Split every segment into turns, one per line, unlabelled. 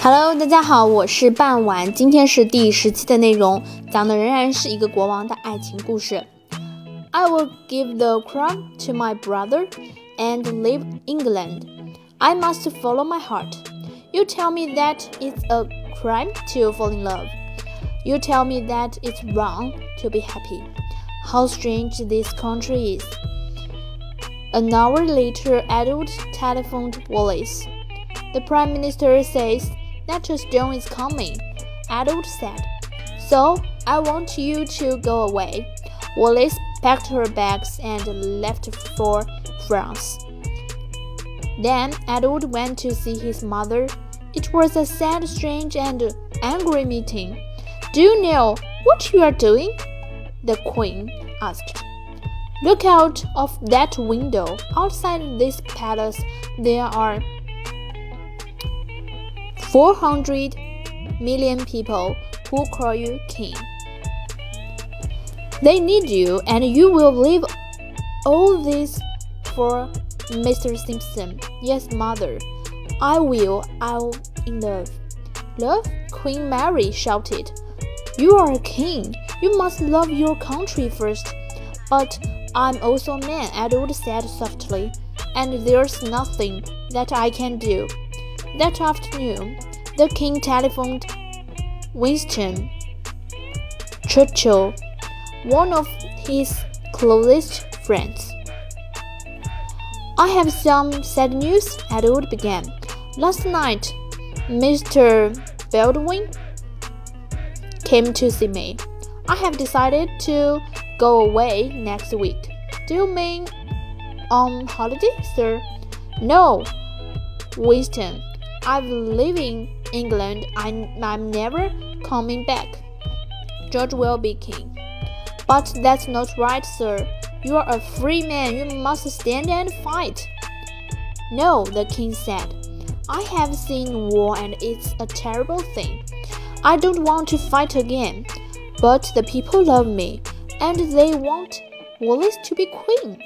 Hello，大家好，我是半晚，今天是第十期的内容，讲的仍然是一个国王的爱情故事。I will give the crown to my brother and leave England. I must follow my heart. You tell me that it's a crime to fall in love. You tell me that it's wrong to be happy. How strange this country is. An hour later, Edward telephoned Wallis. The Prime Minister says that a storm is coming, Edward said. So I want you to go away. Wallis packed her bags and left for France. Then Edward went to see his mother. It was a sad, strange, and angry meeting. Do you know what you are doing? The Queen asked. Look out of that window. Outside this palace, there are 400 million people who call you king. They need you, and you will leave all this for Mr. Simpson. Yes, mother. I will. I'll in love. Love? Queen Mary shouted. You are a king. You must love your country first. But I'm also a man, Edward said softly, and there's nothing that I can do. That afternoon, the king telephoned Winston Churchill, one of his closest friends. I have some sad news, Edward began. Last night, Mr. Baldwin came to see me. I have decided to go away next week. Do you mean on holiday, sir? No, Winston. I'm leaving England. I'm, I'm never coming back. George will be king. But that's not right, sir. You are a free man. You must stand and fight. No, the king said. I have seen war and it's a terrible thing. I don't want to fight again. But the people love me, and they want Wallis to be queen.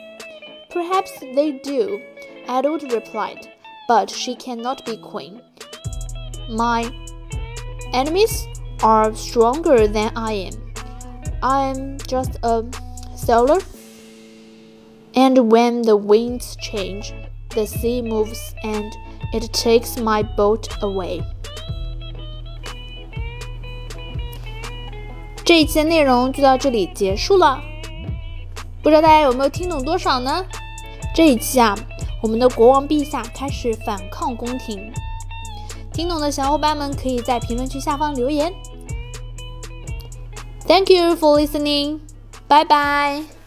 Perhaps they do, Edward replied, but she cannot be queen. My enemies are stronger than I am. I am just a sailor. And when the winds change, the sea moves and it takes my boat away. 这一期的内容就到这里结束了，不知道大家有没有听懂多少呢？这一期啊， 我们的国王陛下开始反抗宫廷，听懂的小伙伴们可以在评论区下方留言。Thank you for listening，拜拜。